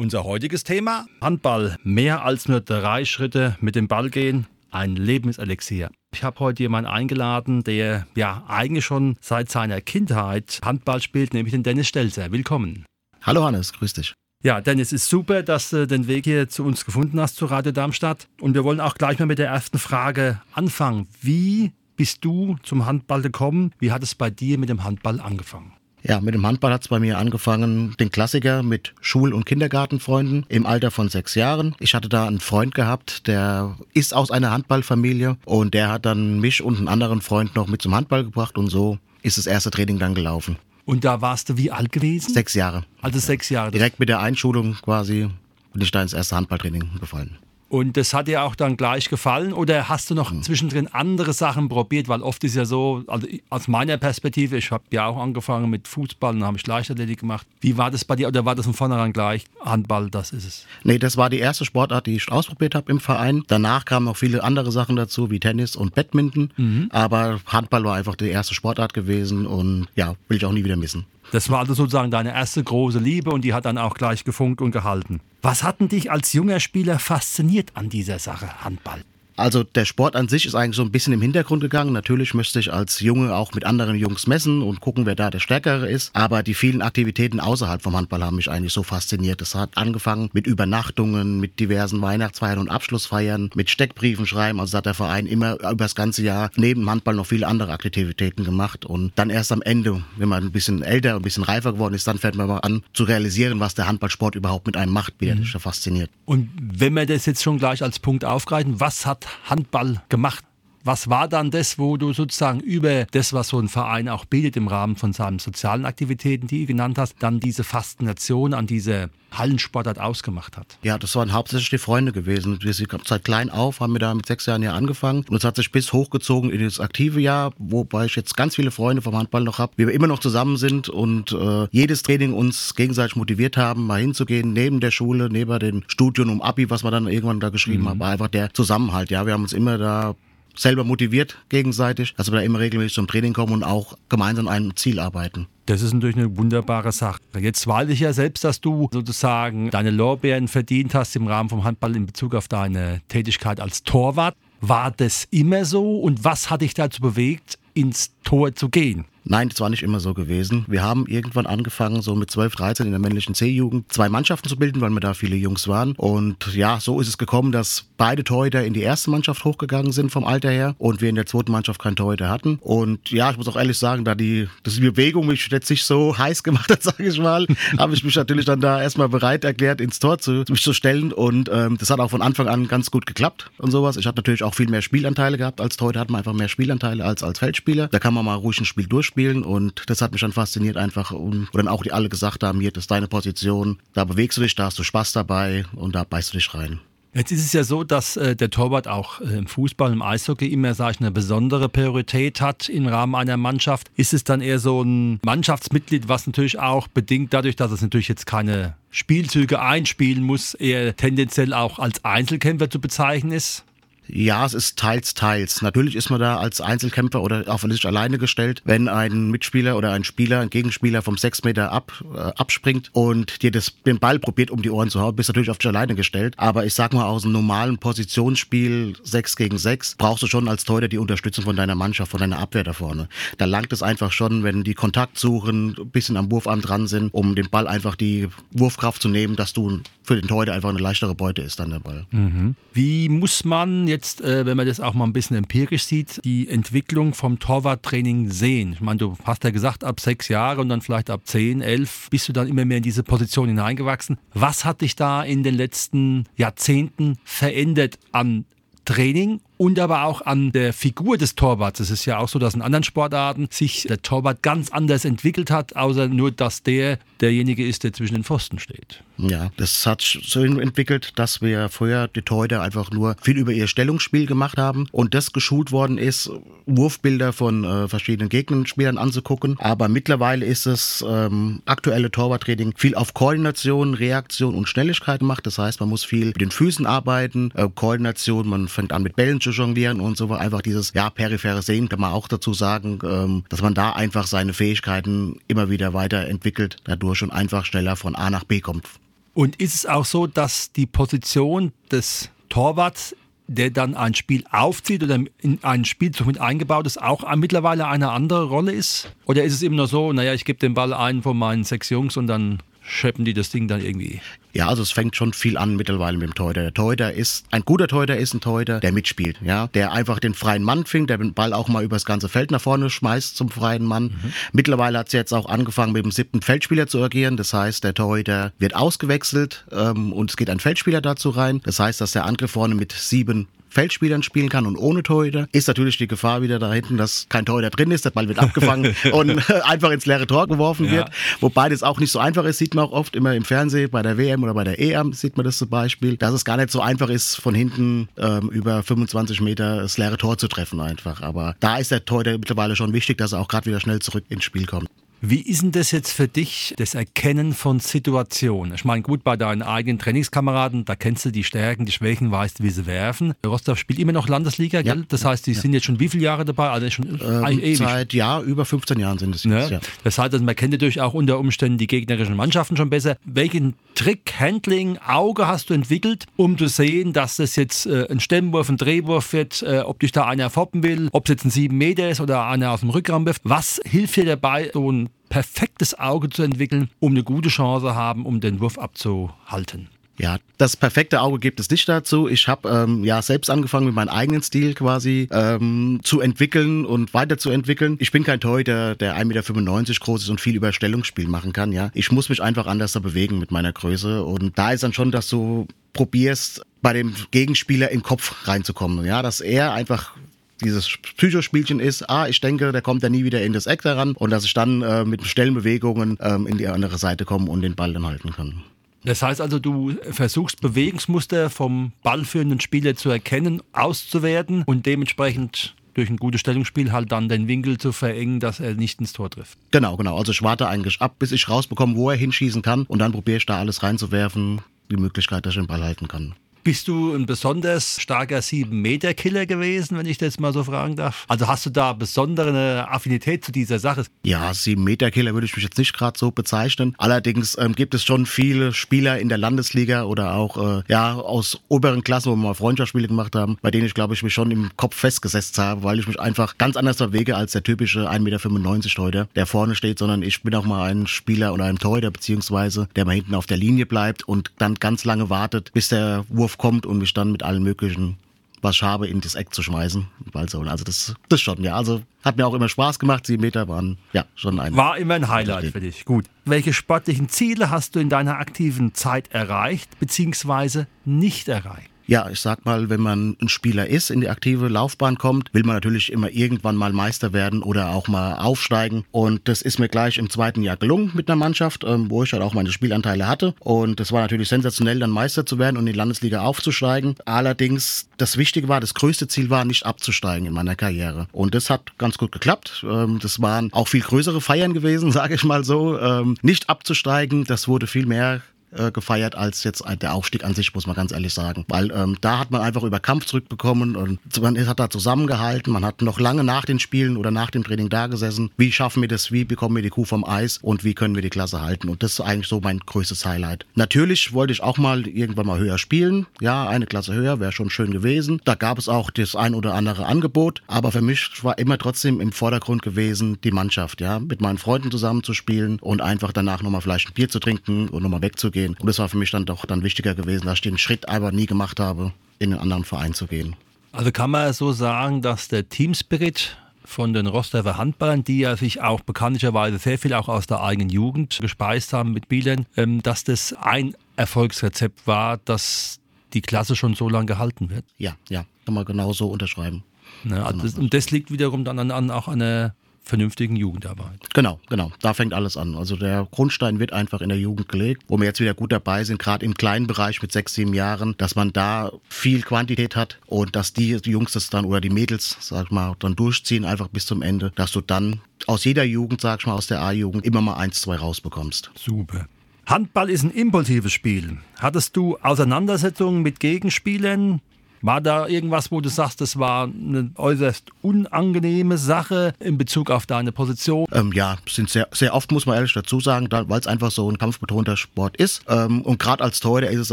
Unser heutiges Thema: Handball. Mehr als nur drei Schritte mit dem Ball gehen. Ein Lebenselixier. Ich habe heute jemanden eingeladen, der ja eigentlich schon seit seiner Kindheit Handball spielt, nämlich den Dennis Stelzer. Willkommen. Hallo Hannes, grüß dich. Ja, Dennis, ist super, dass du den Weg hier zu uns gefunden hast, zu Radio Darmstadt. Und wir wollen auch gleich mal mit der ersten Frage anfangen. Wie bist du zum Handball gekommen? Wie hat es bei dir mit dem Handball angefangen? Ja, mit dem Handball hat es bei mir angefangen, den Klassiker mit Schul- und Kindergartenfreunden im Alter von sechs Jahren. Ich hatte da einen Freund gehabt, der ist aus einer Handballfamilie und der hat dann mich und einen anderen Freund noch mit zum Handball gebracht und so ist das erste Training dann gelaufen. Und da warst du wie alt gewesen? Sechs Jahre. Also sechs Jahre. Direkt mit der Einschulung quasi bin ich da ins erste Handballtraining gefallen. Und das hat dir auch dann gleich gefallen oder hast du noch mhm. zwischendrin andere Sachen probiert? Weil oft ist ja so, also aus meiner Perspektive, ich habe ja auch angefangen mit Fußball und habe ich Leichtathletik gemacht. Wie war das bei dir oder war das von vornherein gleich Handball, das ist es? Nee, das war die erste Sportart, die ich ausprobiert habe im Verein. Danach kamen noch viele andere Sachen dazu, wie Tennis und Badminton. Mhm. Aber Handball war einfach die erste Sportart gewesen und ja, will ich auch nie wieder missen. Das war also sozusagen deine erste große Liebe und die hat dann auch gleich gefunkt und gehalten. Was hat denn dich als junger Spieler fasziniert an dieser Sache Handball? Also der Sport an sich ist eigentlich so ein bisschen im Hintergrund gegangen. Natürlich möchte ich als Junge auch mit anderen Jungs messen und gucken, wer da der Stärkere ist. Aber die vielen Aktivitäten außerhalb vom Handball haben mich eigentlich so fasziniert. Das hat angefangen mit Übernachtungen, mit diversen Weihnachtsfeiern und Abschlussfeiern, mit Steckbriefen schreiben. Also hat der Verein immer über das ganze Jahr neben Handball noch viele andere Aktivitäten gemacht. Und dann erst am Ende, wenn man ein bisschen älter, ein bisschen reifer geworden ist, dann fängt man mal an zu realisieren, was der Handballsport überhaupt mit einem macht, wie der mhm. fasziniert. Und wenn wir das jetzt schon gleich als Punkt aufgreifen, was hat Handball gemacht. Was war dann das, wo du sozusagen über das, was so ein Verein auch bildet im Rahmen von seinen sozialen Aktivitäten, die du genannt hast, dann diese Faszination an diese Hallensportart ausgemacht hat? Ja, das waren hauptsächlich die Freunde gewesen. Wir sind seit klein auf, haben wir da mit sechs Jahren ja angefangen und es hat sich bis hochgezogen in das aktive Jahr, wobei ich jetzt ganz viele Freunde vom Handball noch habe, wie wir immer noch zusammen sind und äh, jedes Training uns gegenseitig motiviert haben, mal hinzugehen, neben der Schule, neben dem Studium um Abi, was wir dann irgendwann da geschrieben mhm. haben, war einfach der Zusammenhalt. Ja, wir haben uns immer da selber motiviert gegenseitig, dass wir da immer regelmäßig zum Training kommen und auch gemeinsam an einem Ziel arbeiten. Das ist natürlich eine wunderbare Sache. Jetzt weiß ich ja selbst, dass du sozusagen deine Lorbeeren verdient hast im Rahmen vom Handball in Bezug auf deine Tätigkeit als Torwart. War das immer so und was hat dich dazu bewegt, ins Tor zu gehen? Nein, das war nicht immer so gewesen. Wir haben irgendwann angefangen, so mit 12, 13 in der männlichen C-Jugend zwei Mannschaften zu bilden, weil wir da viele Jungs waren. Und ja, so ist es gekommen, dass beide Torhüter in die erste Mannschaft hochgegangen sind vom Alter her und wir in der zweiten Mannschaft keinen Torhüter hatten. Und ja, ich muss auch ehrlich sagen, da die, dass die Bewegung mich jetzt nicht so heiß gemacht hat, sage ich mal, habe ich mich natürlich dann da erstmal bereit erklärt, ins Tor zu, mich zu stellen. Und ähm, das hat auch von Anfang an ganz gut geklappt und sowas. Ich habe natürlich auch viel mehr Spielanteile gehabt. Als Torhüter hat man einfach mehr Spielanteile als als Feldspieler. Da kann man mal ruhig ein Spiel durch spielen und das hat mich dann fasziniert einfach und wo dann auch die alle gesagt haben, hier, das ist deine Position, da bewegst du dich, da hast du Spaß dabei und da beißt du dich rein. Jetzt ist es ja so, dass äh, der Torwart auch äh, im Fußball, im Eishockey immer, sage ich, eine besondere Priorität hat im Rahmen einer Mannschaft. Ist es dann eher so ein Mannschaftsmitglied, was natürlich auch bedingt dadurch, dass es natürlich jetzt keine Spielzüge einspielen muss, eher tendenziell auch als Einzelkämpfer zu bezeichnen ist? Ja, es ist teils, teils. Natürlich ist man da als Einzelkämpfer oder auf sich alleine gestellt, wenn ein Mitspieler oder ein Spieler, ein Gegenspieler vom 6 Meter ab, äh, abspringt und dir das, den Ball probiert um die Ohren zu hauen, bist du natürlich auf dich alleine gestellt. Aber ich sag mal, aus einem normalen Positionsspiel 6 gegen 6 brauchst du schon als Torhüter die Unterstützung von deiner Mannschaft, von deiner Abwehr da vorne. Da langt es einfach schon, wenn die Kontakt suchen, ein bisschen am Wurfarm dran sind, um dem Ball einfach die Wurfkraft zu nehmen, dass du für den Torhüter einfach eine leichtere Beute ist dann der Ball. Mhm. Wie muss man jetzt jetzt, äh, wenn man das auch mal ein bisschen empirisch sieht, die Entwicklung vom Torwarttraining sehen? Ich meine, du hast ja gesagt, ab sechs Jahre und dann vielleicht ab zehn, elf bist du dann immer mehr in diese Position hineingewachsen. Was hat dich da in den letzten Jahrzehnten verändert an Training und aber auch an der Figur des Torwarts. Es ist ja auch so, dass in anderen Sportarten sich der Torwart ganz anders entwickelt hat, außer nur, dass der derjenige ist, der zwischen den Pfosten steht. Ja, das hat so entwickelt, dass wir vorher die Torhüter einfach nur viel über ihr Stellungsspiel gemacht haben und das geschult worden ist, Wurfbilder von äh, verschiedenen Gegnenspielern anzugucken. Aber mittlerweile ist es ähm, aktuelle Torwarttraining viel auf Koordination, Reaktion und Schnelligkeit gemacht. Das heißt, man muss viel mit den Füßen arbeiten, äh, Koordination, man fängt an mit Bällen zu jonglieren und so einfach dieses ja periphere Sehen kann man auch dazu sagen, ähm, dass man da einfach seine Fähigkeiten immer wieder weiterentwickelt, dadurch schon einfach schneller von A nach B kommt. Und ist es auch so, dass die Position des Torwarts, der dann ein Spiel aufzieht oder in einen Spielzug mit eingebaut ist, auch mittlerweile eine andere Rolle ist? Oder ist es immer nur so, naja, ich gebe den Ball einen von meinen sechs Jungs und dann schleppen die das Ding dann irgendwie. Ja, also es fängt schon viel an mittlerweile mit dem Torhüter. Der Torhüter ist, ein guter Torhüter ist ein Torhüter, der mitspielt, ja, der einfach den freien Mann findet, der den Ball auch mal übers ganze Feld nach vorne schmeißt zum freien Mann. Mhm. Mittlerweile hat es jetzt auch angefangen mit dem siebten Feldspieler zu agieren. Das heißt, der Torhüter wird ausgewechselt ähm, und es geht ein Feldspieler dazu rein. Das heißt, dass der Angriff vorne mit sieben Feldspielern spielen kann und ohne Torhüter, ist natürlich die Gefahr wieder da hinten, dass kein Torhüter drin ist, der Ball wird abgefangen und einfach ins leere Tor geworfen ja. wird. Wobei das auch nicht so einfach ist, sieht man auch oft immer im Fernsehen, bei der WM oder bei der EM sieht man das zum Beispiel, dass es gar nicht so einfach ist, von hinten ähm, über 25 Meter das leere Tor zu treffen einfach. Aber da ist der Torhüter mittlerweile schon wichtig, dass er auch gerade wieder schnell zurück ins Spiel kommt. Wie ist denn das jetzt für dich, das Erkennen von Situationen? Ich meine, gut, bei deinen eigenen Trainingskameraden, da kennst du die Stärken, die Schwächen, weißt, wie sie werfen. Rostov spielt immer noch Landesliga, ja. gell? Das heißt, die ja. sind jetzt schon wie viele Jahre dabei? Also schon ähm. Seit ja, über 15 Jahren sind es jetzt, ja. Das heißt, also man kennt natürlich auch unter Umständen die gegnerischen Mannschaften schon besser. Welchen Trick, Handling, Auge hast du entwickelt, um zu sehen, dass das jetzt äh, ein Stemmwurf, ein Drehwurf wird, äh, ob dich da einer foppen will, ob es jetzt ein 7 Meter ist oder einer aus dem Rückraum wirft? Was hilft dir dabei, so ein perfektes Auge zu entwickeln, um eine gute Chance haben, um den Wurf abzuhalten. Ja, das perfekte Auge gibt es nicht dazu. Ich habe ähm, ja selbst angefangen, mit meinem eigenen Stil quasi ähm, zu entwickeln und weiterzuentwickeln. Ich bin kein Torhüter, der 1,95 Meter groß ist und viel über Stellungsspiel machen kann. Ja, ich muss mich einfach anders bewegen mit meiner Größe und da ist dann schon, dass du probierst, bei dem Gegenspieler den Kopf reinzukommen. Ja, dass er einfach dieses Psychospielchen ist, ah, ich denke, der kommt ja nie wieder in das Eck daran und dass ich dann äh, mit Stellenbewegungen ähm, in die andere Seite komme und den Ball dann halten kann. Das heißt also, du versuchst Bewegungsmuster vom ballführenden Spieler zu erkennen, auszuwerten und dementsprechend durch ein gutes Stellungsspiel halt dann den Winkel zu verengen, dass er nicht ins Tor trifft. Genau, genau. Also ich warte eigentlich ab, bis ich rausbekomme, wo er hinschießen kann und dann probiere ich da alles reinzuwerfen, die Möglichkeit, dass ich den Ball halten kann. Bist du ein besonders starker 7-Meter-Killer gewesen, wenn ich das mal so fragen darf? Also hast du da besondere Affinität zu dieser Sache? Ja, 7-Meter-Killer würde ich mich jetzt nicht gerade so bezeichnen. Allerdings ähm, gibt es schon viele Spieler in der Landesliga oder auch äh, ja aus oberen Klassen, wo wir mal Freundschaftsspiele gemacht haben, bei denen ich glaube ich mich schon im Kopf festgesetzt habe, weil ich mich einfach ganz anders bewege als der typische 1,95 Meter Torhüter, der vorne steht, sondern ich bin auch mal ein Spieler oder ein Torhüter beziehungsweise der mal hinten auf der Linie bleibt und dann ganz lange wartet, bis der Wurf Wurf kommt und mich dann mit allen möglichen, was ich habe, in das Eck zu schmeißen. Also das, das schon, ja. Also hat mir auch immer Spaß gemacht. Sieben Meter waren ja schon ein. War immer ein Highlight für dich. Gut. Welche sportlichen Ziele hast du in deiner aktiven Zeit erreicht, beziehungsweise nicht erreicht? Ja, ich sag mal, wenn man ein Spieler ist, in die aktive Laufbahn kommt, will man natürlich immer irgendwann mal Meister werden oder auch mal aufsteigen. Und das ist mir gleich im zweiten Jahr gelungen mit einer Mannschaft, ähm, wo ich halt auch meine Spielanteile hatte. Und das war natürlich sensationell, dann Meister zu werden und in die Landesliga aufzusteigen. Allerdings, das Wichtige war, das größte Ziel war, nicht abzusteigen in meiner Karriere. Und das hat ganz gut geklappt. Ähm, das waren auch viel größere Feiern gewesen, sage ich mal so. Ähm, nicht abzusteigen, das wurde viel mehr äh, gefeiert als jetzt der Aufstieg an sich, muss man ganz ehrlich sagen. Weil ähm, da hat man einfach über Kampf zurückbekommen und man hat da zusammengehalten. Man hat noch lange nach den Spielen oder nach dem Training da gesessen. Wie schaffen wir das? Wie bekommen wir die Kuh vom Eis? Und wie können wir die Klasse halten? Und das ist eigentlich so mein größtes Highlight. Natürlich wollte ich auch mal irgendwann mal höher spielen. Ja, eine Klasse höher wäre schon schön gewesen. Da gab es auch das ein oder andere Angebot. Aber für mich war immer trotzdem im Vordergrund gewesen die Mannschaft. Ja, mit meinen Freunden zusammen zu spielen und einfach danach nochmal vielleicht ein Bier zu trinken und nochmal wegzugehen gehen. Und das war für mich dann doch dann wichtiger gewesen, dass ich den Schritt einfach nie gemacht habe, in einen anderen Verein zu gehen. Also kann man so sagen, dass der Teamspirit von den Rostover Handballern, die ja sich auch bekanntlicherweise sehr viel auch aus der eigenen Jugend gespeist haben mit Bielern, ähm, dass das ein Erfolgsrezept war, das die Klasse schon so lange gehalten wird. Ja, ja, kann man genau so unterschreiben. Ne, also das, und das liegt wiederum dann an, an auch einer vernünftigen Jugendarbeit. Genau, genau. Da fängt alles an. Also der Grundstein wird einfach in der Jugend gelegt, wo wir jetzt wieder gut dabei sind, gerade im kleinen Bereich mit sechs, sieben Jahren, dass man da viel Quantität hat und dass die, die Jungs das dann oder die Mädels, sag ich mal, dann durchziehen einfach bis zum Ende, dass du dann aus jeder Jugend, sag ich mal, aus der A-Jugend immer mal eins, zwei rausbekommst. Super. Handball ist ein impulsives Spiel. Hattest du Auseinandersetzungen mit Gegenspielern, war da irgendwas, wo du sagst, das war eine äußerst unangenehme Sache in Bezug auf deine Position? Ähm, ja, sind sehr, sehr oft, muss man ehrlich dazu sagen, weil es einfach so ein kampfbetonter Sport ist. Ähm, und gerade als Torhüter ist es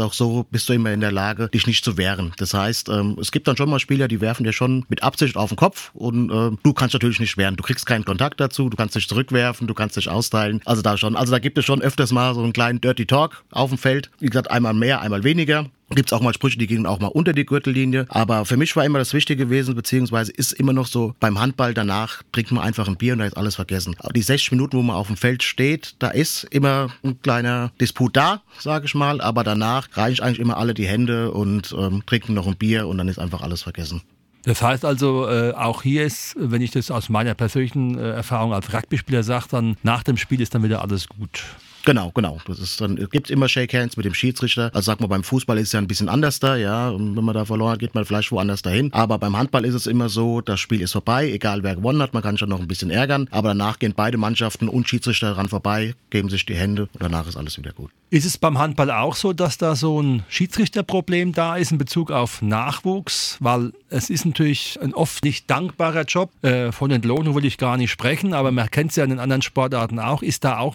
auch so, bist du immer in der Lage, dich nicht zu wehren. Das heißt, ähm, es gibt dann schon mal Spieler, die werfen dir schon mit Absicht auf den Kopf und äh, du kannst natürlich nicht wehren. Du kriegst keinen Kontakt dazu, du kannst dich zurückwerfen, du kannst dich austeilen. Also da schon. Also da gibt es schon öfters mal so einen kleinen Dirty Talk auf dem Feld. Wie gesagt, einmal mehr, einmal weniger. Gibt es auch mal Sprüche, die gehen auch mal unter die Gürtellinie. Aber für mich war immer das Wichtige gewesen, beziehungsweise ist immer noch so, beim Handball danach trinkt man einfach ein Bier und da ist alles vergessen. Die 60 Minuten, wo man auf dem Feld steht, da ist immer ein kleiner Disput da, sage ich mal. Aber danach reichen eigentlich immer alle die Hände und ähm, trinken noch ein Bier und dann ist einfach alles vergessen. Das heißt also, äh, auch hier ist, wenn ich das aus meiner persönlichen äh, Erfahrung als Rugby-Spieler sage, dann nach dem Spiel ist dann wieder alles gut. Genau, genau. Das ist dann, es gibt immer Shake Hands mit dem Schiedsrichter. Also sag mal, beim Fußball ist es ja ein bisschen anders da, ja. Wenn man da verloren hat, geht man vielleicht woanders dahin. Aber beim Handball ist es immer so, das Spiel ist vorbei, egal wer gewonnen hat, man kann schon noch ein bisschen ärgern. Aber danach gehen beide Mannschaften und Schiedsrichter daran vorbei, geben sich die Hände und danach ist alles wieder gut. Ist es beim Handball auch so, dass da so ein Schiedsrichterproblem da ist in Bezug auf Nachwuchs? Weil es ist natürlich ein oft nicht dankbarer Job. Äh, von Entlohnung will ich gar nicht sprechen, aber man kennt es ja in den anderen Sportarten auch. Ist da auch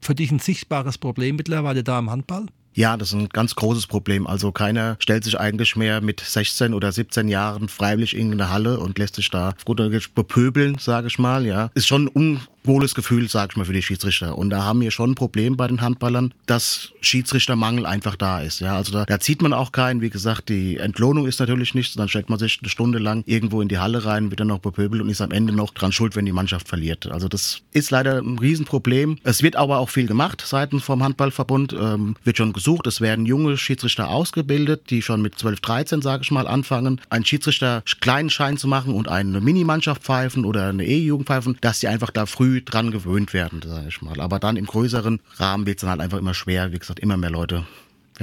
für dich ein sichtbares Problem mittlerweile da im Handball? Ja, das ist ein ganz großes Problem. Also keiner stellt sich eigentlich mehr mit 16 oder 17 Jahren freiwillig in eine Halle und lässt sich da gut bepöbeln, sage ich mal. Ja, ist schon un wohles Gefühl, sag ich mal, für die Schiedsrichter. Und da haben wir schon ein Problem bei den Handballern, dass Schiedsrichtermangel einfach da ist. Ja, also da, da zieht man auch keinen. Wie gesagt, die Entlohnung ist natürlich nichts. Dann stellt man sich eine Stunde lang irgendwo in die Halle rein, wird dann noch bepöbelt und ist am Ende noch dran schuld, wenn die Mannschaft verliert. Also das ist leider ein Riesenproblem. Es wird aber auch viel gemacht seitens vom Handballverbund. Ähm, wird schon gesucht. Es werden junge Schiedsrichter ausgebildet, die schon mit 12, 13, sage ich mal, anfangen, einen Schiedsrichter kleinen Schein zu machen und eine Minimannschaft pfeifen oder eine E-Jugend pfeifen, dass sie einfach da früh dran gewöhnt werden, sage ich mal. Aber dann im größeren Rahmen wird es dann halt einfach immer schwer. Wie gesagt, immer mehr Leute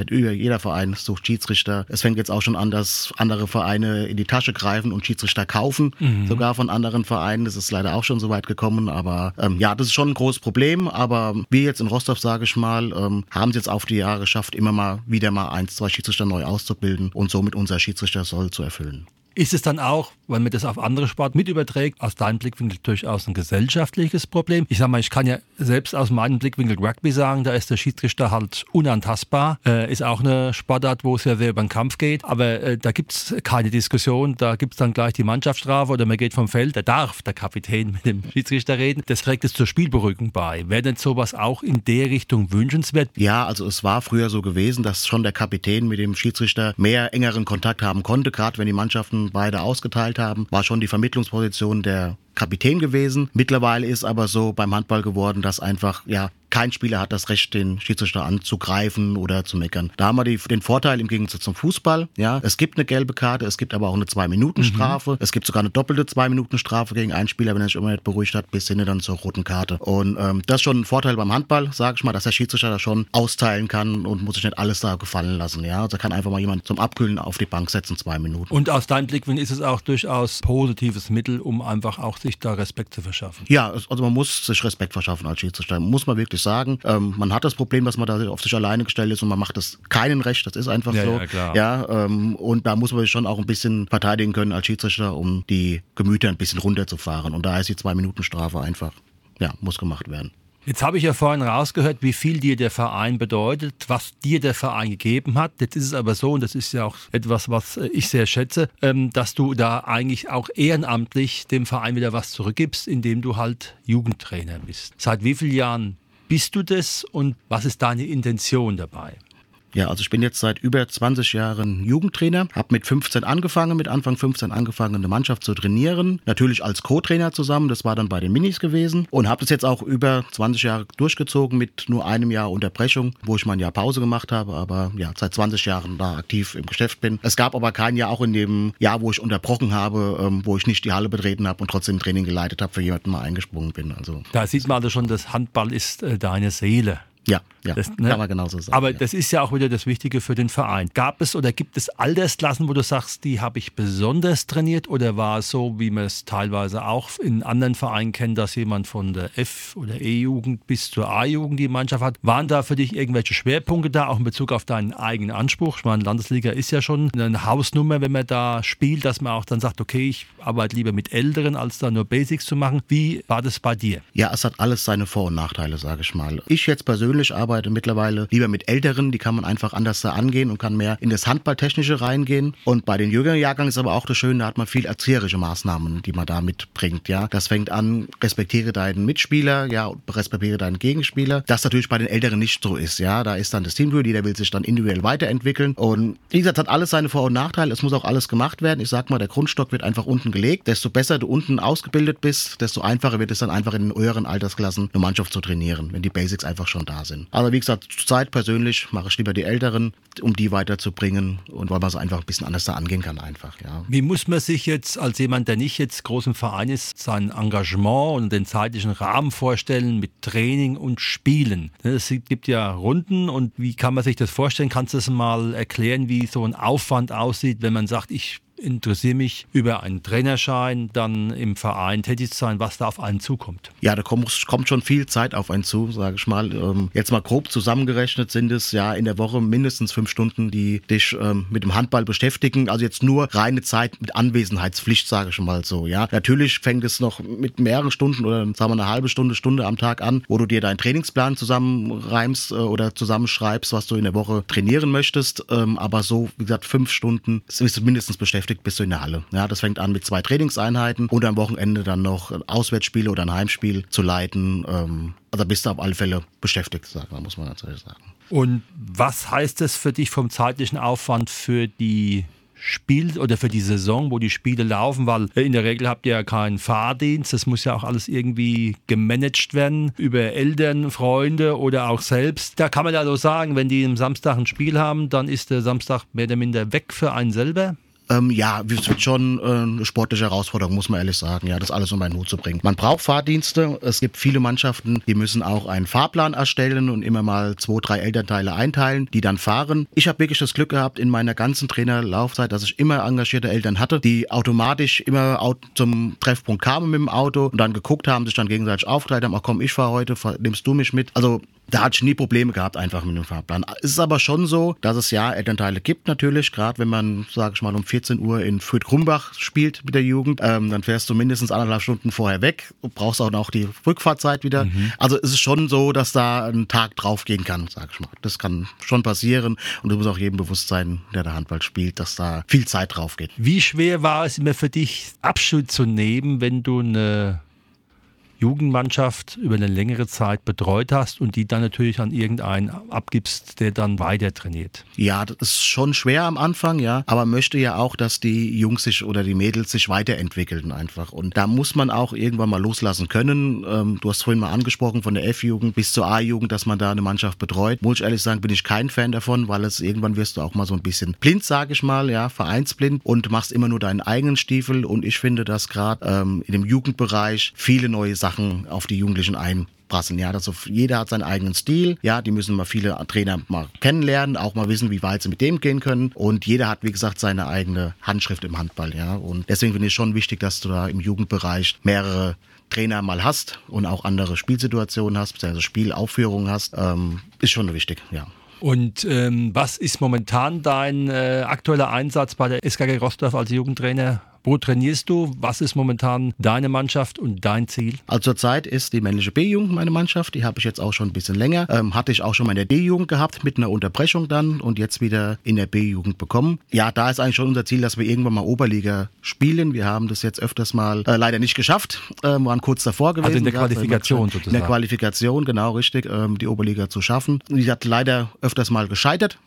jeder Verein sucht Schiedsrichter. Es fängt jetzt auch schon an, dass andere Vereine in die Tasche greifen und Schiedsrichter kaufen, mhm. sogar von anderen Vereinen. Das ist leider auch schon so weit gekommen. Aber ähm, ja, das ist schon ein großes Problem. Aber wir jetzt in Rostov, sage ich mal, ähm, haben es jetzt auf die Jahre geschafft, immer mal wieder mal eins, zwei Schiedsrichter neu auszubilden und somit unser Schiedsrichter soll zu erfüllen. Ist es dann auch, wenn man das auf andere Sport mit überträgt, aus deinem Blickwinkel durchaus ein gesellschaftliches Problem? Ich sage mal, ich kann ja selbst aus meinem Blickwinkel Rugby sagen, da ist der Schiedsrichter halt unantastbar. Äh, ist auch eine Sportart, wo es ja sehr über den Kampf geht. Aber äh, da gibt es keine Diskussion. Da gibt es dann gleich die Mannschaftsstrafe oder man geht vom Feld. Da darf der Kapitän mit dem Schiedsrichter reden. Das trägt es zur Spielberuhigung bei. Wäre denn sowas auch in der Richtung wünschenswert? Ja, also es war früher so gewesen, dass schon der Kapitän mit dem Schiedsrichter mehr engeren Kontakt haben konnte, gerade wenn die Mannschaften beide ausgeteilt haben, war schon die Vermittlungsposition der Kapitän gewesen. Mittlerweile ist aber so beim Handball geworden, dass einfach ja kein Spieler hat das Recht, den Schiedsrichter anzugreifen oder zu meckern. Da haben wir die, den Vorteil im Gegensatz zum Fußball. Ja, es gibt eine gelbe Karte, es gibt aber auch eine Zwei-Minuten-Strafe. Mhm. Es gibt sogar eine doppelte Zwei-Minuten-Strafe gegen einen Spieler, wenn er sich immer nicht beruhigt hat, bis hin dann zur roten Karte. Und ähm, das ist schon ein Vorteil beim Handball, sage ich mal, dass der Schiedsrichter da schon austeilen kann und muss sich nicht alles da gefallen lassen. Ja, also kann einfach mal jemand zum Abkühlen auf die Bank setzen, zwei Minuten. Und aus deinem Blickwinkel ist es auch durchaus positives Mittel, um einfach auch sich da Respekt zu verschaffen. Ja, also man muss sich Respekt verschaffen als Schiedsrichter, muss man wirklich sagen. Ähm, man hat das Problem, dass man da auf sich alleine gestellt ist und man macht das keinen recht, das ist einfach ja, so. Ja, klar. ja ähm, und da muss man sich schon auch ein bisschen verteidigen können als Schiedsrichter, um die Gemüter ein bisschen runterzufahren. Und da ist die Zwei-Minuten-Strafe einfach, ja, muss gemacht werden. Jetzt habe ich ja vorhin rausgehört, wie viel dir der Verein bedeutet, was dir der Verein gegeben hat. Jetzt ist es aber so, und das ist ja auch etwas, was ich sehr schätze, ähm, dass du da eigentlich auch ehrenamtlich dem Verein wieder was zurückgibst, indem du halt Jugendtrainer bist. Seit wie vielen Jahren bist du das und was ist deine Intention dabei? Ja, also ich bin jetzt seit über 20 Jahren Jugendtrainer, habe mit 15 angefangen, mit Anfang 15 angefangen, eine Mannschaft zu trainieren. Natürlich als Co-Trainer zusammen, das war dann bei den Minis gewesen und habe das jetzt auch über 20 Jahre durchgezogen mit nur einem Jahr Unterbrechung, wo ich mal ein Jahr Pause gemacht habe, aber ja, seit 20 Jahren da aktiv im Geschäft bin. Es gab aber kein Jahr auch in dem Jahr, wo ich unterbrochen habe, ähm, wo ich nicht die Halle betreten habe und trotzdem Training geleitet habe, für jemanden mal eingesprungen bin. Also da sieht man also schon, das Handball ist äh, deine Seele. Ja, ja das, ne? kann man genauso sagen. Aber ja. das ist ja auch wieder das Wichtige für den Verein. Gab es oder gibt es Altersklassen, wo du sagst, die habe ich besonders trainiert oder war es so, wie man es teilweise auch in anderen Vereinen kennt, dass jemand von der F- oder E-Jugend bis zur A-Jugend die Mannschaft hat? Waren da für dich irgendwelche Schwerpunkte da, auch in Bezug auf deinen eigenen Anspruch? Ich meine, Landesliga ist ja schon eine Hausnummer, wenn man da spielt, dass man auch dann sagt, okay, ich arbeite lieber mit Älteren, als da nur Basics zu machen. Wie war das bei dir? Ja, es hat alles seine Vor- und Nachteile, sage ich mal. Ich jetzt persönlich arbeite mittlerweile lieber mit Älteren, die kann man einfach anders da angehen und kann mehr in das Handballtechnische reingehen. Und bei den jüngeren Jahrgängen ist aber auch das Schöne, da hat man viel erzieherische Maßnahmen, die man da mitbringt. Ja, das fängt an, respektiere deinen Mitspieler, ja, respektiere deinen Gegenspieler. Das natürlich bei den Älteren nicht so ist. Ja, da ist dann das Teamgefühl, jeder will sich dann individuell weiterentwickeln. Und wie gesagt, hat alles seine Vor- und Nachteile. Es muss auch alles gemacht werden. Ich sag mal, der Grundstock wird einfach unten gelegt. Desto besser du unten ausgebildet bist, desto einfacher wird es dann einfach in den höheren Altersklassen eine Mannschaft zu trainieren, wenn die Basics einfach schon da sind. Aber wie gesagt, zurzeit persönlich mache ich lieber die Älteren, um die weiterzubringen und weil man es einfach ein bisschen anders da angehen kann einfach, ja. Wie muss man sich jetzt als jemand, der nicht jetzt groß im Verein ist, sein Engagement und den zeitlichen Rahmen vorstellen mit Training und Spielen? Ne, es gibt ja Runden und wie kann man sich das vorstellen? Kannst du das mal erklären, wie so ein Aufwand aussieht, wenn man sagt, ich interessiere mich über einen Trainerschein, dann im Verein tätig sein, was da auf einen zukommt. Ja, da kommt, kommt schon viel Zeit auf einen zu, sage ich mal. Ähm, jetzt mal grob zusammengerechnet sind es ja in der Woche mindestens fünf Stunden, die dich ähm, mit dem Handball beschäftigen. Also jetzt nur reine Zeit mit Anwesenheitspflicht, sage ich mal so. Ja, natürlich fängt es noch mit mehreren Stunden oder sagen wir eine halbe Stunde, Stunde am Tag an, wo du dir deinen Trainingsplan zusammenreimst äh, oder zusammenschreibst, was du in der Woche trainieren möchtest. Ähm, aber so, wie gesagt, fünf Stunden bist du mindestens beschäftigt, bist du in der Halle. Ja, das fängt an mit zwei Trainingseinheiten und am Wochenende dann noch Auswärtsspiele oder ein Heimspiel zu leiten. Ähm, also bist du auf alle Fälle beschäftigt, sagen, muss man ganz ehrlich sagen. Und was heißt das für dich vom zeitlichen Aufwand für die Spiel oder für die Saison, wo die Spiele laufen, weil in der Regel habt ihr ja keinen Fahrdienst, das muss ja auch alles irgendwie gemanagt werden über Eltern, Freunde oder auch selbst. Da kann man ja so sagen, wenn die am Samstag ein Spiel haben, dann ist der Samstag mehr oder minder weg für einen selber. Ähm, ja, es wird schon äh, eine sportliche Herausforderung, muss man ehrlich sagen, ja, das alles um einen Hut zu bringen. Man braucht Fahrdienste. Es gibt viele Mannschaften, die müssen auch einen Fahrplan erstellen und immer mal zwei, drei Elternteile einteilen, die dann fahren. Ich habe wirklich das Glück gehabt in meiner ganzen Trainerlaufzeit, dass ich immer engagierte Eltern hatte, die automatisch immer zum Treffpunkt kamen mit dem Auto und dann geguckt haben, sich dann gegenseitig aufgeteilt haben, ach komm, ich fahre heute, nimmst du mich mit. Also da hatte ich nie Probleme gehabt einfach mit dem Fahrplan. Es ist aber schon so, dass es ja Elternteile gibt natürlich, gerade wenn man, sage ich mal, um 14 Uhr in Fürth-Krumbach spielt mit der Jugend, ähm, dann fährst du mindestens anderthalb Stunden vorher weg und brauchst auch noch die Rückfahrzeit wieder. Mhm. Also es ist schon so, dass da ein Tag draufgehen kann, sage ich mal. Das kann schon passieren und du musst auch jedem bewusst sein, der da Handball spielt, dass da viel Zeit drauf geht. Wie schwer war es immer für dich, Abschied zu nehmen, wenn du eine Jugendmannschaft über eine längere Zeit betreut hast und die dann natürlich an irgendeinen abgibst, der dann weiter trainiert. Ja, das ist schon schwer am Anfang, ja, aber möchte ja auch, dass die Jungs sich oder die Mädels sich weiterentwickeln einfach. Und da muss man auch irgendwann mal loslassen können. Ähm, du hast vorhin mal angesprochen von der F-Jugend bis zur A-Jugend, dass man da eine Mannschaft betreut. Muss ich ehrlich sagen, bin ich kein Fan davon, weil es irgendwann wirst du auch mal so ein bisschen blind, sage ich mal, ja, vereinsblind und machst immer nur deinen eigenen Stiefel. Und ich finde, dass gerade ähm, in dem Jugendbereich viele neue Sachen Sachen auf die Jugendlichen einprasseln. Ja, also jeder hat seinen eigenen Stil. Ja, die müssen mal viele Trainer mal kennenlernen, auch mal wissen, wie weit sie mit dem gehen können. Und jeder hat, wie gesagt, seine eigene Handschrift im Handball. Ja, und deswegen finde ich schon wichtig, dass du da im Jugendbereich mehrere Trainer mal hast und auch andere Spielsituationen hast, also Spielaufführungen hast, ähm, ist schon wichtig, ja. Und ähm, was ist momentan dein äh, aktueller Einsatz bei der SKG Rostorf als Jugendtrainer? Wo trainierst du? Was ist momentan deine Mannschaft und dein Ziel? Also zurzeit ist die männliche B-Jugend meine Mannschaft. Die habe ich jetzt auch schon ein bisschen länger. Ähm, hatte ich auch schon mal in der D-Jugend gehabt mit einer Unterbrechung dann und jetzt wieder in der B-Jugend bekommen. Ja, da ist eigentlich schon unser Ziel, dass wir irgendwann mal Oberliga spielen. Wir haben das jetzt öfters mal äh, leider nicht geschafft. Ähm, waren kurz davor gewesen. Also in der Qualifikation sozusagen. In der Qualifikation, genau richtig, ähm, die Oberliga zu schaffen. Die hat leider öfters mal gescheitert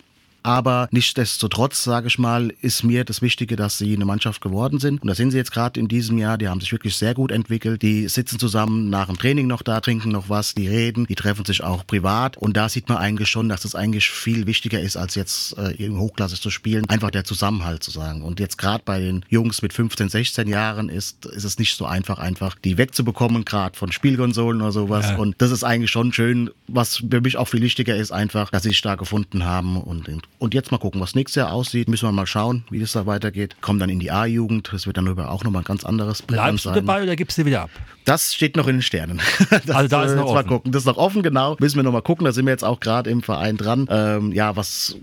Aber nichtsdestotrotz, sage ich mal, ist mir das Wichtige, dass sie eine Mannschaft geworden sind. Und da sind sie jetzt gerade in diesem Jahr. Die haben sich wirklich sehr gut entwickelt. Die sitzen zusammen nach dem Training noch da, trinken noch was, die reden, die treffen sich auch privat. Und da sieht man eigentlich schon, dass es eigentlich viel wichtiger ist, als jetzt äh, in Hochklasse zu spielen. Einfach der Zusammenhalt zu sagen. Und jetzt gerade bei den Jungs mit 15, 16 Jahren ist, ist es nicht so einfach, einfach die wegzubekommen, gerade von Spielkonsolen oder sowas. Ja. Und das ist eigentlich schon schön, was für mich auch viel wichtiger ist, einfach, dass sie sich da gefunden haben. Und, und jetzt mal gucken, was nächstes Jahr aussieht. Müssen wir mal schauen, wie das da weitergeht. Kommen dann in die A-Jugend. Das wird dann über auch nochmal ein ganz anderes Bleibst sein. du dabei oder gibst du wieder ab? Das steht noch in den Sternen. Das, also da ist noch offen. Mal gucken. Das ist noch offen, genau. Müssen wir noch mal gucken. Da sind wir jetzt auch gerade im Verein dran. Ähm, ja, was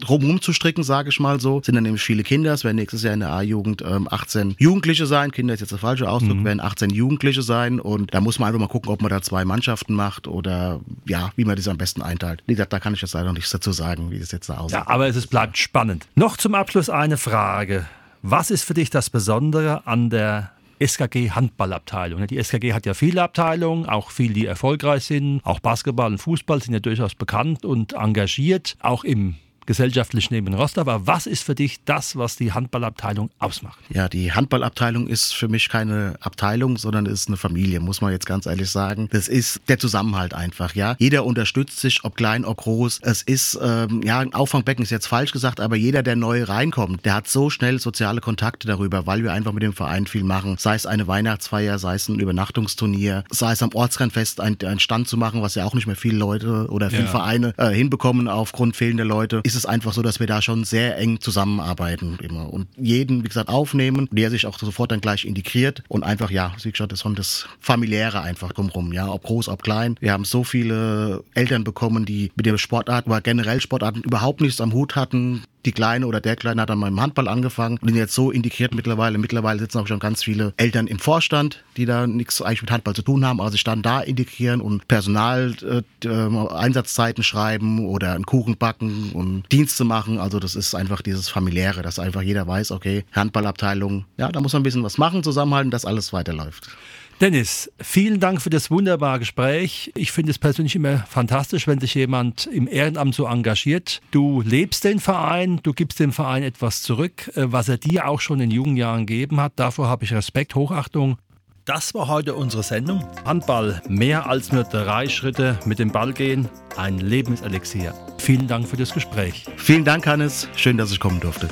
drumherum zu stricken, sage ich mal so. Sind dann nämlich viele Kinder. Es werden nächstes Jahr in der A-Jugend ähm, 18 Jugendliche sein. Kinder ist jetzt der falsche Ausdruck, mhm. werden 18 Jugendliche sein. Und da muss man einfach mal gucken, ob man da zwei Mannschaften macht oder ja, wie man das am besten einteilt. Wie gesagt, da kann ich jetzt leider noch nichts dazu sagen, wie das jetzt da aussieht. Ja, aber es bleibt spannend. Noch zum Abschluss eine Frage. Was ist für dich das Besondere an der SKG Handballabteilung. Die SKG hat ja viele Abteilungen, auch viele, die erfolgreich sind. Auch Basketball und Fußball sind ja durchaus bekannt und engagiert, auch im gesellschaftlich neben Rostock. Aber was ist für dich das, was die Handballabteilung ausmacht? Ja, die Handballabteilung ist für mich keine Abteilung, sondern ist eine Familie, muss man jetzt ganz ehrlich sagen. Das ist der Zusammenhalt einfach, ja. Jeder unterstützt sich, ob klein, ob groß. Es ist, ähm, ja, ein Auffangbecken ist jetzt falsch gesagt, aber jeder, der neu reinkommt, der hat so schnell soziale Kontakte darüber, weil wir einfach mit dem Verein viel machen. Sei es eine Weihnachtsfeier, sei es ein Übernachtungsturnier, sei es am Ortsrennfest ein, ein Stand zu machen, was ja auch nicht mehr viele Leute oder viele ja. Vereine äh, hinbekommen aufgrund fehlender Leute, ist es einfach so, dass wir da schon sehr eng zusammenarbeiten immer und jeden, wie gesagt, aufnehmen, der sich auch sofort dann gleich integriert und einfach, ja, wie gesagt, das ist das familiäre einfach drumherum, ja, ob groß, ob klein. Wir haben so viele Eltern bekommen, die mit der Sportart, aber generell Sportarten überhaupt nichts am Hut hatten, die Kleine oder der Kleine hat dann mal im Handball angefangen und sind jetzt so integriert mittlerweile. Mittlerweile sitzen auch schon ganz viele Eltern im Vorstand, die da nichts eigentlich mit Handball zu tun haben, aber sich dann da integrieren und Personal, äh, äh, Einsatzzeiten schreiben oder einen Kuchen backen und Dienste machen. Also das ist einfach dieses familiäre, dass einfach jeder weiß, okay, Handballabteilung, ja, da muss man ein bisschen was machen, zusammenhalten, dass alles weiterläuft. Dennis, vielen Dank für das wunderbare Gespräch. Ich finde es persönlich immer fantastisch, wenn sich jemand im Ehrenamt so engagiert. Du lebst den Verein, du gibst dem Verein etwas zurück, äh, was er dir auch schon in jungen Jahren gegeben hat. Davor habe ich Respekt, Hochachtung. Das war heute unsere Sendung. Handball, mehr als nur drei Schritte mit dem Ball gehen, ein Lebenselixier. Vielen Dank für das Gespräch. Vielen Dank, Hannes. Schön, dass ich kommen durfte.